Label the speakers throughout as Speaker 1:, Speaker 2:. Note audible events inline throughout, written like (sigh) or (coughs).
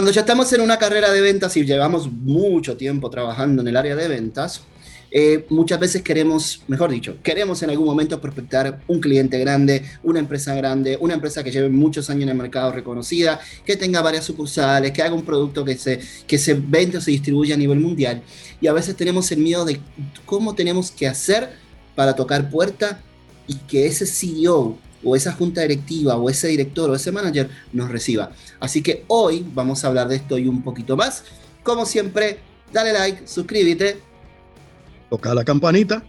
Speaker 1: Cuando ya estamos en una carrera de ventas y llevamos mucho tiempo trabajando en el área de ventas, eh, muchas veces queremos, mejor dicho, queremos en algún momento prospectar un cliente grande, una empresa grande, una empresa que lleve muchos años en el mercado reconocida, que tenga varias sucursales, que haga un producto que se, que se vende o se distribuya a nivel mundial. Y a veces tenemos el miedo de cómo tenemos que hacer para tocar puerta y que ese CEO o esa junta directiva o ese director o ese manager nos reciba. Así que hoy vamos a hablar de esto y un poquito más. Como siempre, dale like, suscríbete
Speaker 2: Toca la campanita.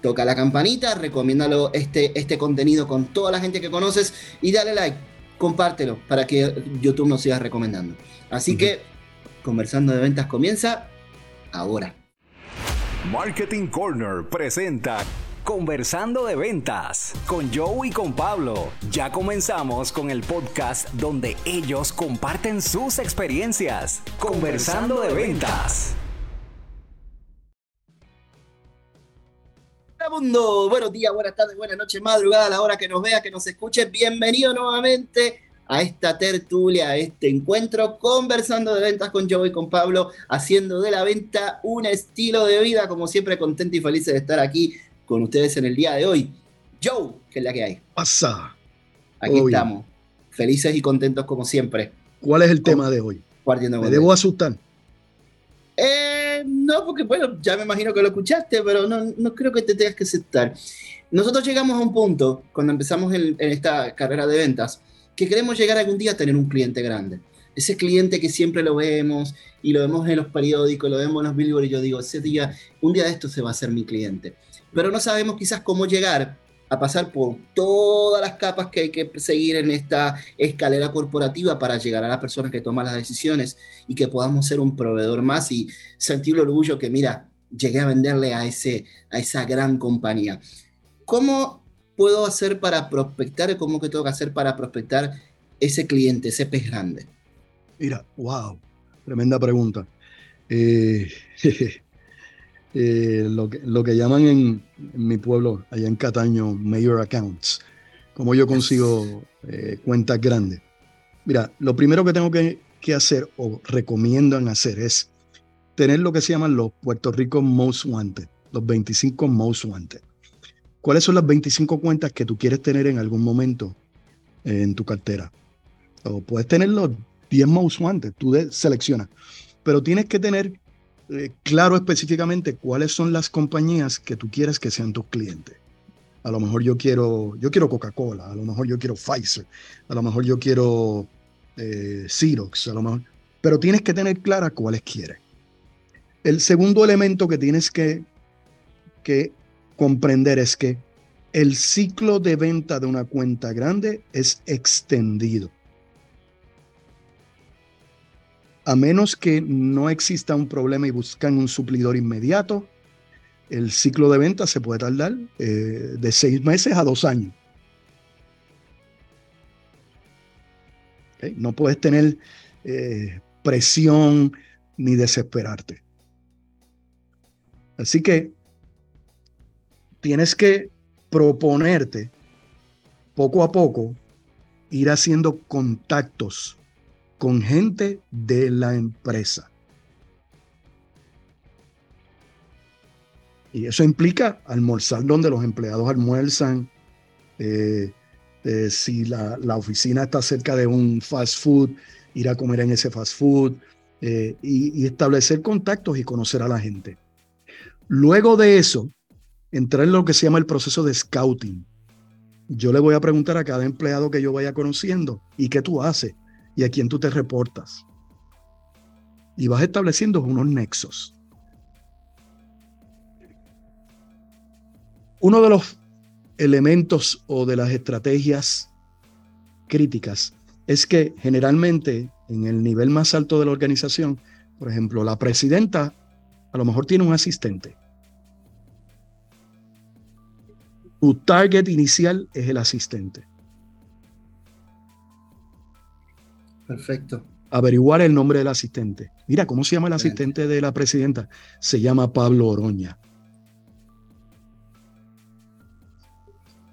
Speaker 1: Toca la campanita, recomiéndalo este, este contenido con toda la gente que conoces y dale like, compártelo para que YouTube nos siga recomendando. Así que, conversando de ventas comienza ahora.
Speaker 3: Marketing Corner presenta Conversando de Ventas con Joe y con Pablo. Ya comenzamos con el podcast donde ellos comparten sus experiencias. Conversando de Ventas.
Speaker 1: mundo, buenos días, buenas tardes, buenas noches, madrugada, a la hora que nos vea, que nos escuche. Bienvenido nuevamente a esta tertulia, a este encuentro, conversando de ventas con Joe y con Pablo, haciendo de la venta un estilo de vida, como siempre, contento y feliz de estar aquí con ustedes en el día de hoy. Joe, que es la que hay.
Speaker 2: Pasa.
Speaker 1: Aquí estamos, felices y contentos como siempre.
Speaker 2: ¿Cuál es el tema de hoy?
Speaker 1: Me
Speaker 2: debo asustar.
Speaker 1: Eh, no, porque bueno, ya me imagino que lo escuchaste, pero no, no creo que te tengas que aceptar. Nosotros llegamos a un punto, cuando empezamos en, esta carrera de ventas, que queremos llegar algún día a tener un cliente grande. Ese cliente que siempre lo vemos y lo vemos en los periódicos, lo vemos en los billboards y yo digo, ese día, un día de esto se va a hacer mi cliente. Pero no sabemos quizás cómo llegar a pasar por todas las capas que hay que seguir en esta escalera corporativa para llegar a las personas que toman las decisiones y que podamos ser un proveedor más y sentir el orgullo que, mira, llegué a venderle a, ese, a esa gran compañía. ¿Cómo puedo hacer para prospectar? ¿Cómo que tengo que hacer para prospectar ese cliente, ese pez grande?
Speaker 2: Mira, wow, tremenda pregunta. Eh, (laughs) Eh, lo, que, lo que llaman en, mi pueblo, allá en Cataño, mayor accounts. Como yo consigo eh, cuentas grandes. Mira, lo primero que tengo que, que, hacer o recomiendan hacer es tener lo que se llaman los Puerto Rico Most Wanted, los 25 Most Wanted. ¿Cuáles son las 25 cuentas que tú quieres tener en algún momento en tu cartera? O puedes tener los 10 Most Wanted, tú seleccionas. Pero tienes que tener eh, claro específicamente cuáles son las compañías que tú quieres que sean tus clientes. A lo mejor yo quiero, yo quiero Coca-Cola, a lo mejor yo quiero Pfizer, a lo mejor yo quiero eh, Xerox, a lo mejor, pero tienes que tener clara cuáles quieres. El segundo elemento que tienes que, que comprender es que el ciclo de venta de una cuenta grande es extendido. A menos que no exista un problema y buscan un suplidor inmediato, el ciclo de venta se puede tardar eh, de seis meses a dos años. No puedes tener eh, presión ni desesperarte. Así que tienes que proponerte poco a poco ir haciendo contactos con gente de la empresa. Y eso implica almorzar donde los empleados almuerzan, eh, eh, si la, oficina está cerca de un fast food, ir a comer en ese fast food eh, y, establecer contactos y conocer a la gente. Luego de eso, entrar en lo que se llama el proceso de scouting. Yo le voy a preguntar a cada empleado que yo vaya conociendo, ¿y qué tú haces? Y a quién tú te reportas. Y vas estableciendo unos nexos. Uno de los elementos o de las estrategias críticas es que generalmente en el nivel más alto de la organización, por ejemplo, la presidenta a lo mejor tiene un asistente. Tu target inicial es el asistente.
Speaker 1: Perfecto.
Speaker 2: Averiguar el nombre del asistente. Mira, ¿cómo se llama el asistente de la presidenta? Se llama Pablo Oroña.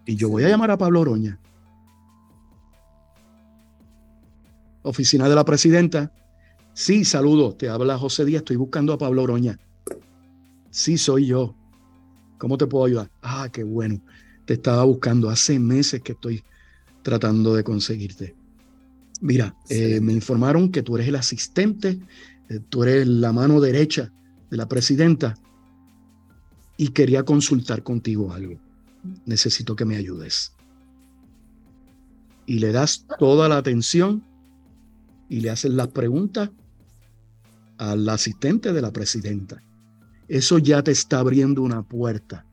Speaker 2: Y yo voy a llamar a Pablo Oroña. Oficina de la presidenta. Sí, saludos, te habla José Díaz, estoy buscando a Pablo Oroña. Sí, soy yo. ¿Cómo te puedo ayudar? Ah, qué bueno. Te estaba buscando hace meses que estoy tratando de conseguirte. Mira, eh, me informaron que tú eres el asistente, eh, tú eres la mano derecha de la presidenta y quería consultar contigo algo. Necesito que me ayudes. Y le das toda la atención y le haces las preguntas al asistente de la presidenta. Eso ya te está abriendo una puerta.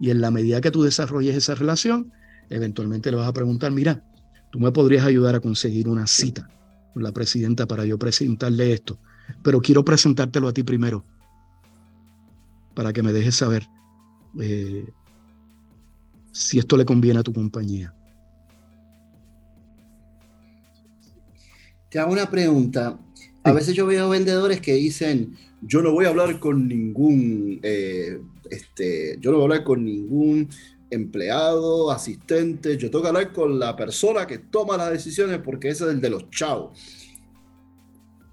Speaker 2: Y en la medida que tú desarrolles esa relación, eventualmente le vas a preguntar, mira, tú me podrías ayudar a conseguir una cita con la presidenta para yo presentarle esto, pero quiero presentártelo a ti primero, para que me dejes saber eh, si esto le conviene a tu compañía.
Speaker 1: Te hago una pregunta. A veces yo veo vendedores que dicen, yo no voy a hablar con ningún, eh, este, yo no voy a hablar con ningún empleado, asistente, yo tengo que hablar con la persona que toma las decisiones porque ese es el de los chavos.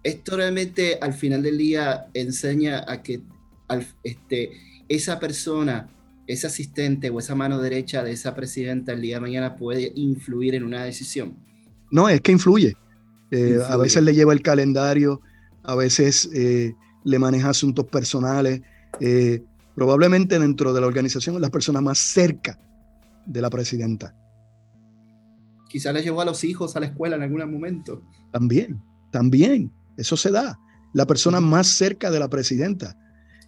Speaker 1: Esto realmente al final del día enseña a que este, esa persona, ese asistente o esa mano derecha de esa presidenta el día de mañana puede influir en una decisión.
Speaker 2: No, es que influye. Eh, a veces le lleva el calendario, a veces eh, le maneja asuntos personales. Eh, probablemente dentro de la organización es la persona más cerca de la presidenta.
Speaker 1: Quizá le llevó a los hijos a la escuela en algún momento.
Speaker 2: También, también, eso se da. La persona más cerca de la presidenta.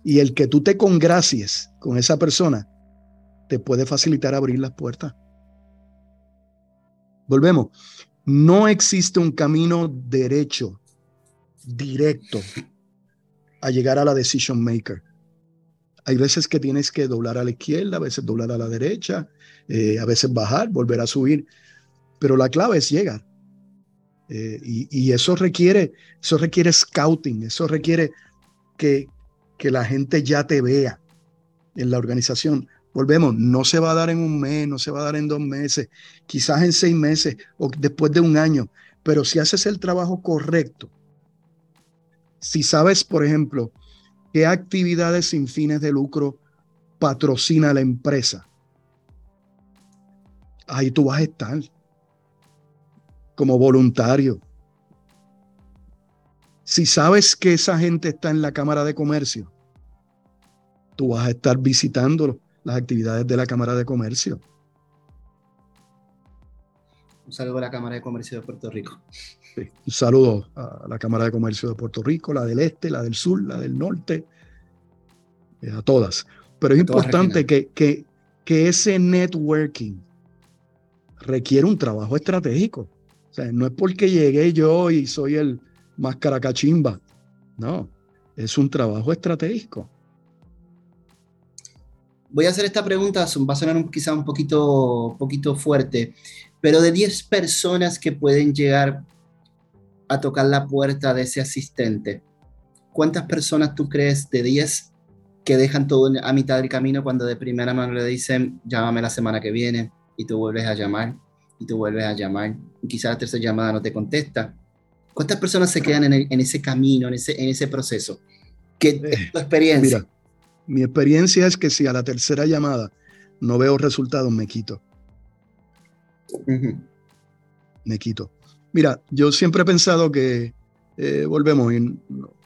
Speaker 2: Y el que tú te congracies con esa persona te puede facilitar abrir las puertas. Volvemos. No existe un camino derecho, directo, a llegar a la decision maker. Hay veces que tienes que doblar a la izquierda, a veces doblar a la derecha, eh, a veces bajar, volver a subir, pero la clave es llegar. Eh, y, eso requiere, eso requiere scouting, eso requiere que, que la gente ya te vea en la organización. Volvemos, no se va a dar en un mes, no se va a dar en dos meses, quizás en seis meses o después de un año, pero si haces el trabajo correcto, si sabes, por ejemplo, qué actividades sin fines de lucro patrocina la empresa, ahí tú vas a estar como voluntario. Si sabes que esa gente está en la Cámara de Comercio, tú vas a estar visitando las actividades de la Cámara de Comercio.
Speaker 1: Un saludo a la Cámara de Comercio de Puerto Rico.
Speaker 2: un saludo a la Cámara de Comercio de Puerto Rico, la del Este, la del Sur, la del Norte, eh, a todas. Pero es importante que, que, que ese networking requiere un trabajo estratégico. O sea, no es porque llegué yo y soy el más caracachimba. No, es un trabajo estratégico.
Speaker 1: Voy a hacer esta pregunta, va a sonar quizá un poquito, poquito fuerte, pero de 10 personas que pueden llegar a tocar la puerta de ese asistente, ¿cuántas personas tú crees de 10 que dejan todo a mitad del camino cuando de primera mano le dicen, llámame la semana que viene y tú vuelves a llamar y tú vuelves a llamar y quizás la tercera llamada no te contesta? ¿Cuántas personas se quedan en, ese camino, en ese, en ese proceso? ¿Qué es eh, tu experiencia?
Speaker 2: Mira, mi experiencia es que si a la tercera llamada no veo resultados, me quito. Me quito. Mira, yo siempre he pensado que, eh, volvemos, y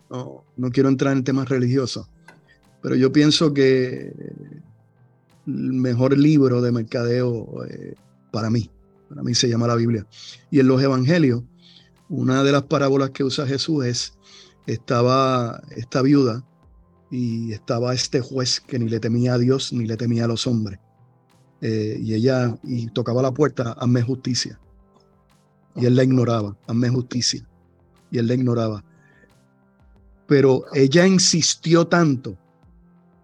Speaker 2: no, quiero entrar en temas religiosos, pero yo pienso que el mejor libro de mercadeo eh, para mí, para mí se llama la Biblia. Y en los evangelios, una de las parábolas que usa Jesús es, estaba esta viuda y estaba este juez que ni le temía a Dios ni le temía a los hombres. Eh, y ella y tocaba la puerta, hazme justicia. Y él la ignoraba, hazme justicia. Y él la ignoraba. Pero ella insistió tanto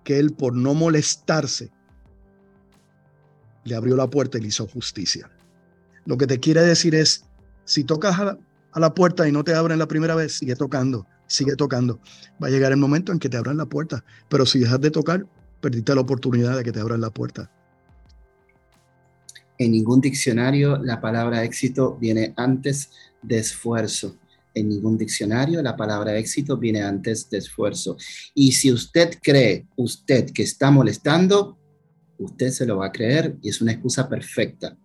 Speaker 2: que él, por no molestarse, le abrió la puerta y le hizo justicia. Lo que te quiere decir es, si tocas a la, a la puerta y no te abren la primera vez, sigue tocando, sigue tocando. Va a llegar el momento en que te abran la puerta. Pero si dejas de tocar, perdiste la oportunidad de que te abran la puerta.
Speaker 1: En ningún diccionario la palabra éxito viene antes de esfuerzo. en ningún diccionario la palabra éxito viene antes de esfuerzo. Y si usted cree, usted que está molestando, usted se lo va a creer y es una excusa perfecta.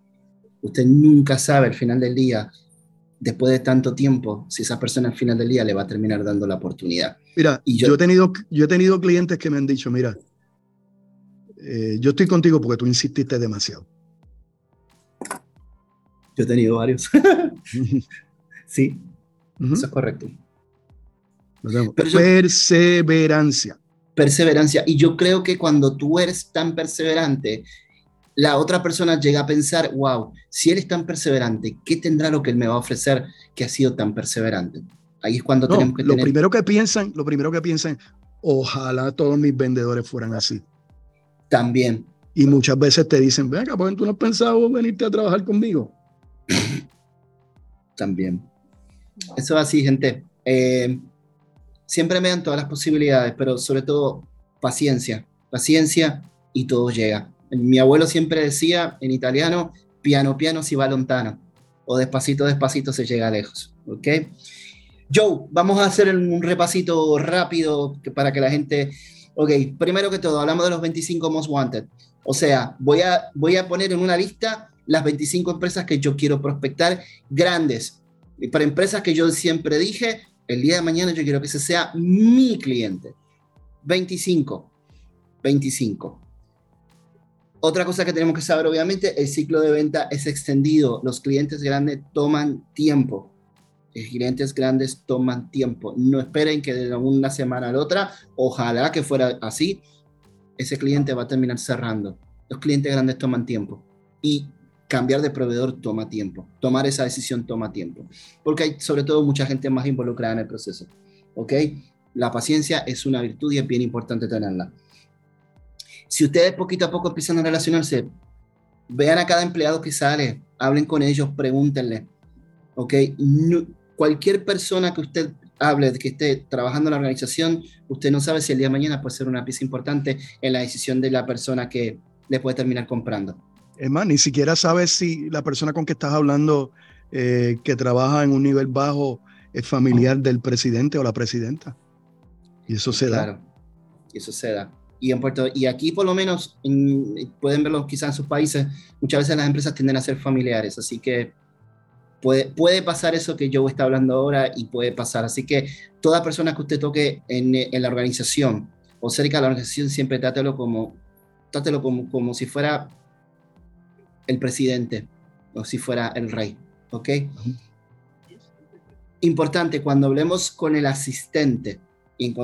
Speaker 1: Usted nunca sabe al final del día, después de tanto tiempo, si esa persona al final del día le va a terminar dando la oportunidad.
Speaker 2: Mira, y yo, he, tenido, yo he tenido clientes que me han dicho, mira, eh, yo estoy contigo porque tú insististe demasiado.
Speaker 1: Yo he tenido varios. (laughs) (laughs) sí, eso es correcto.
Speaker 2: perseverancia.
Speaker 1: Perseverancia. Y yo creo que cuando tú eres tan perseverante, la otra persona llega a pensar, wow, si él es tan perseverante, ¿qué tendrá lo que él me va a ofrecer que ha sido tan perseverante? Ahí es cuando tenemos que
Speaker 2: lo primero que piensan, lo primero que piensan, ojalá todos mis vendedores fueran así.
Speaker 1: También.
Speaker 2: Y muchas veces te dicen, venga, ¿por qué tú no has pensado venirte a trabajar conmigo? (coughs)
Speaker 1: También. Eso es así, gente. Eh, siempre me dan todas las posibilidades, pero sobre todo paciencia. Paciencia y todo llega. Mi abuelo siempre decía en italiano, piano piano si va lontano, o despacito despacito se llega lejos. ¿Ok? Joe, vamos a hacer un repasito rápido para que la gente... Ok, primero que todo, hablamos de los 25 most wanted. O sea, voy a, voy a poner en una lista las 25 empresas que yo quiero prospectar grandes. Y para empresas que yo siempre dije, el día de mañana yo quiero que ese sea mi cliente. 25. 25. Otra cosa que tenemos que saber, obviamente, el ciclo de venta es extendido. Los clientes grandes toman tiempo. Los clientes grandes toman tiempo. No esperen que de una semana a la otra, ojalá que fuera así, ese cliente va a terminar cerrando. Los clientes grandes toman tiempo. Y cambiar de proveedor toma tiempo, tomar esa decisión toma tiempo, porque hay sobre todo mucha gente más involucrada en el proceso, ¿ok? La paciencia es una virtud y es bien importante tenerla. Si ustedes poquito a poco empiezan a relacionarse, vean a cada empleado que sale, hablen con ellos, pregúntenle, ¿ok? Cualquier persona que usted hable, que esté trabajando en la organización, usted no sabe si el día de mañana puede ser una pieza importante en la decisión de la persona que le puede terminar comprando.
Speaker 2: Es más, ni siquiera sabes si la persona con que estás hablando eh, que trabaja en un nivel bajo es familiar del presidente o la presidenta. Y eso se
Speaker 1: claro.
Speaker 2: da.
Speaker 1: Y eso se da. Y, en Puerto, y aquí por lo menos, pueden verlo quizás en sus países, muchas veces las empresas tienden a ser familiares, así que puede, puede pasar eso que yo está hablando ahora y puede pasar. Así que toda persona que usted toque en, en la organización o cerca de la organización, siempre trátelo como, trátelo como, como si fuera el presidente o si fuera el rey. ¿Ok? Importante, cuando hablemos con el asistente y,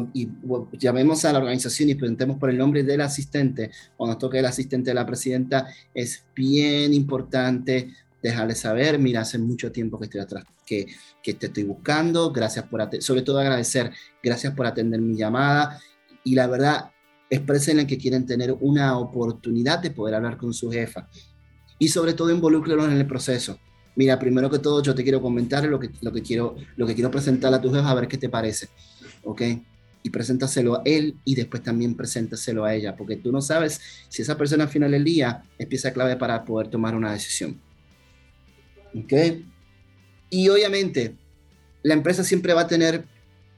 Speaker 1: llamemos a la organización y preguntemos por el nombre del asistente o nos toque el asistente de la presidenta, es bien importante dejarle saber, mira, hace mucho tiempo que estoy atrás, que, que te estoy buscando, gracias por, sobre todo agradecer, gracias por atender mi llamada y la verdad, expresen que quieren tener una oportunidad de poder hablar con su jefa y sobre todo involúcralos en el proceso. Mira, primero que todo yo te quiero comentar lo que, lo que, quiero, lo que quiero presentar a tu jefe a ver qué te parece, ¿ok? Y preséntaselo a él y después también preséntaselo a ella, porque tú no sabes si esa persona al final del día es pieza clave para poder tomar una decisión. ¿Ok? Y obviamente, la empresa siempre va a tener,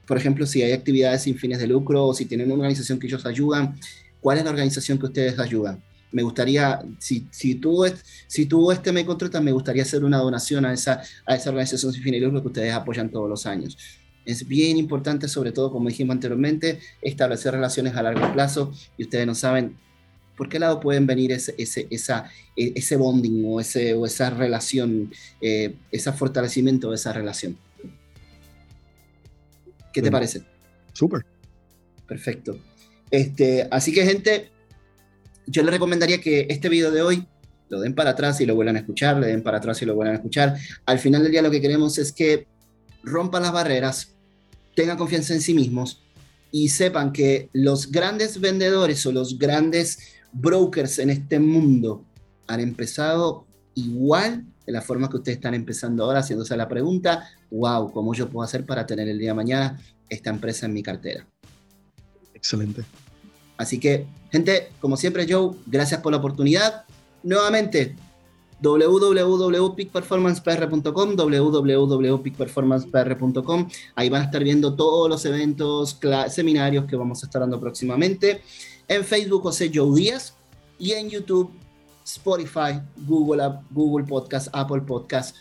Speaker 1: por ejemplo, si hay actividades sin fines de lucro o si tienen una organización que ellos ayudan, ¿cuál es la organización que ustedes ayudan? me gustaría, si, si, tú, si tú este me contratas, me gustaría hacer una donación a esa, a esa organización sin fines de lucro que ustedes apoyan todos los años. Es bien importante, sobre todo, como dijimos anteriormente, establecer relaciones a largo plazo y ustedes no saben por qué lado pueden venir ese, ese, esa, e, ese bonding o, ese, o esa relación, eh, ese fortalecimiento de esa relación. ¿Qué te parece?
Speaker 2: Súper.
Speaker 1: Perfecto. Este, así que, gente, yo le recomendaría que este video de hoy lo den para atrás y lo vuelvan a escuchar, le den para atrás y lo vuelvan a escuchar. Al final del día lo que queremos es que rompan las barreras, tengan confianza en sí mismos y sepan que los grandes vendedores o los grandes brokers en este mundo han empezado igual de la forma que ustedes están empezando ahora, haciéndose la pregunta, wow, ¿cómo yo puedo hacer para tener el día de mañana esta empresa en mi cartera?
Speaker 2: Excelente.
Speaker 1: Así que, gente, como siempre, Joe, gracias por la oportunidad. Nuevamente, www.peakperformancepr.com, www.peakperformancepr.com. Ahí van a estar viendo todos los eventos, seminarios que vamos a estar dando próximamente. En Facebook José Joe Díaz y en YouTube Spotify, Google, Google Podcast, Apple Podcast,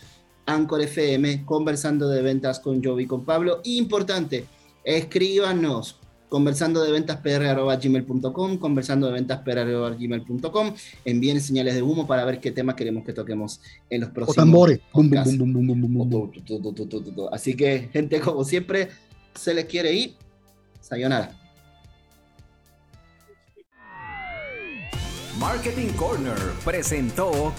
Speaker 1: Anchor FM, conversando de ventas con Joe y con Pablo. Importante, escríbanos conversando de ventas gmail.com, conversando de ventas gmail.com, envíen señales de humo para ver qué tema queremos que toquemos en los próximos. O tambores. Así que, gente, como siempre, se les quiere ir. Sayonara.
Speaker 3: Marketing Corner presentó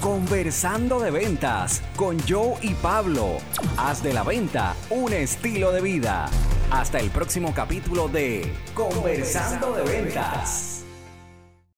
Speaker 3: Conversando de Ventas con Joe y Pablo. Haz de la venta un estilo de vida. Hasta el próximo capítulo de Conversando de Ventas.